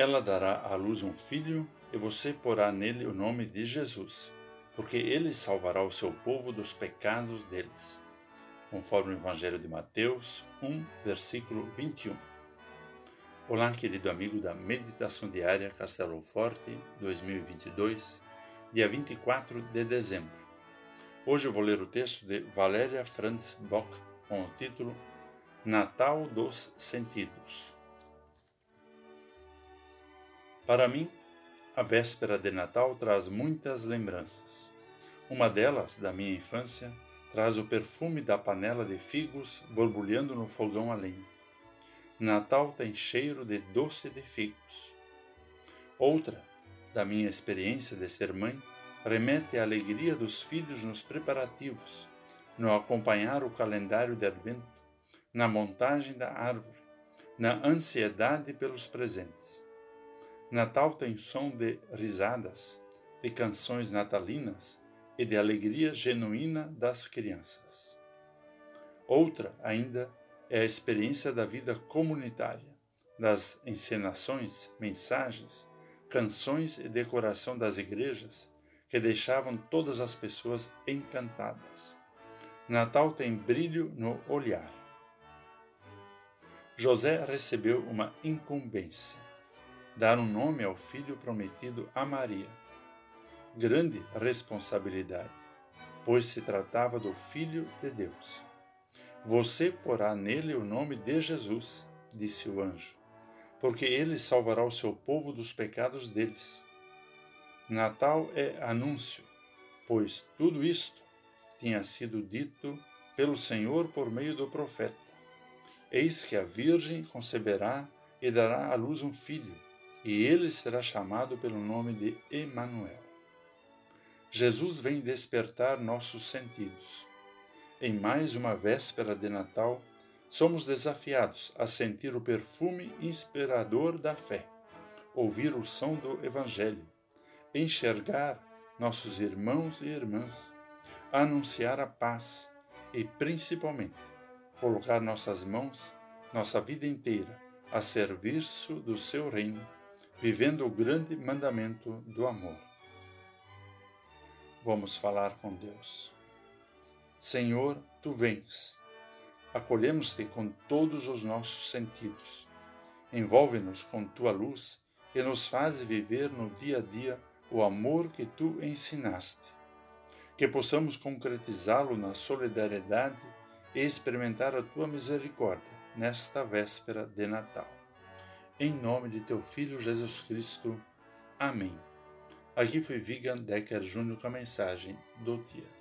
Ela dará à luz um filho, e você porá nele o nome de Jesus, porque ele salvará o seu povo dos pecados deles. Conforme o Evangelho de Mateus 1, versículo 21. Olá, querido amigo da Meditação Diária Castelo Forte 2022, dia 24 de dezembro. Hoje eu vou ler o texto de Valéria Franz Bock com o título Natal dos Sentidos. Para mim, a véspera de Natal traz muitas lembranças. Uma delas, da minha infância, traz o perfume da panela de figos borbulhando no fogão a lenha. Natal tem cheiro de doce de figos. Outra, da minha experiência de ser mãe, remete à alegria dos filhos nos preparativos, no acompanhar o calendário de Advento, na montagem da árvore, na ansiedade pelos presentes. Natal tem som de risadas, de canções natalinas e de alegria genuína das crianças. Outra, ainda, é a experiência da vida comunitária, das encenações, mensagens, canções e decoração das igrejas que deixavam todas as pessoas encantadas. Natal tem brilho no olhar. José recebeu uma incumbência dar um nome ao filho prometido a Maria. Grande responsabilidade, pois se tratava do Filho de Deus. Você porá nele o nome de Jesus, disse o anjo, porque ele salvará o seu povo dos pecados deles. Natal é anúncio, pois tudo isto tinha sido dito pelo Senhor por meio do profeta. Eis que a Virgem conceberá e dará à luz um filho e ele será chamado pelo nome de Emanuel. Jesus vem despertar nossos sentidos. Em mais uma véspera de Natal, somos desafiados a sentir o perfume inspirador da fé, ouvir o som do Evangelho, enxergar nossos irmãos e irmãs, anunciar a paz e, principalmente, colocar nossas mãos, nossa vida inteira, a serviço do seu reino vivendo o grande mandamento do amor. Vamos falar com Deus. Senhor, tu vens. Acolhemos-te com todos os nossos sentidos. Envolve-nos com tua luz e nos faz viver no dia a dia o amor que tu ensinaste. Que possamos concretizá-lo na solidariedade e experimentar a tua misericórdia nesta véspera de Natal. Em nome de teu Filho Jesus Cristo. Amém. Aqui foi Vigan Decker Júnior com a mensagem do dia.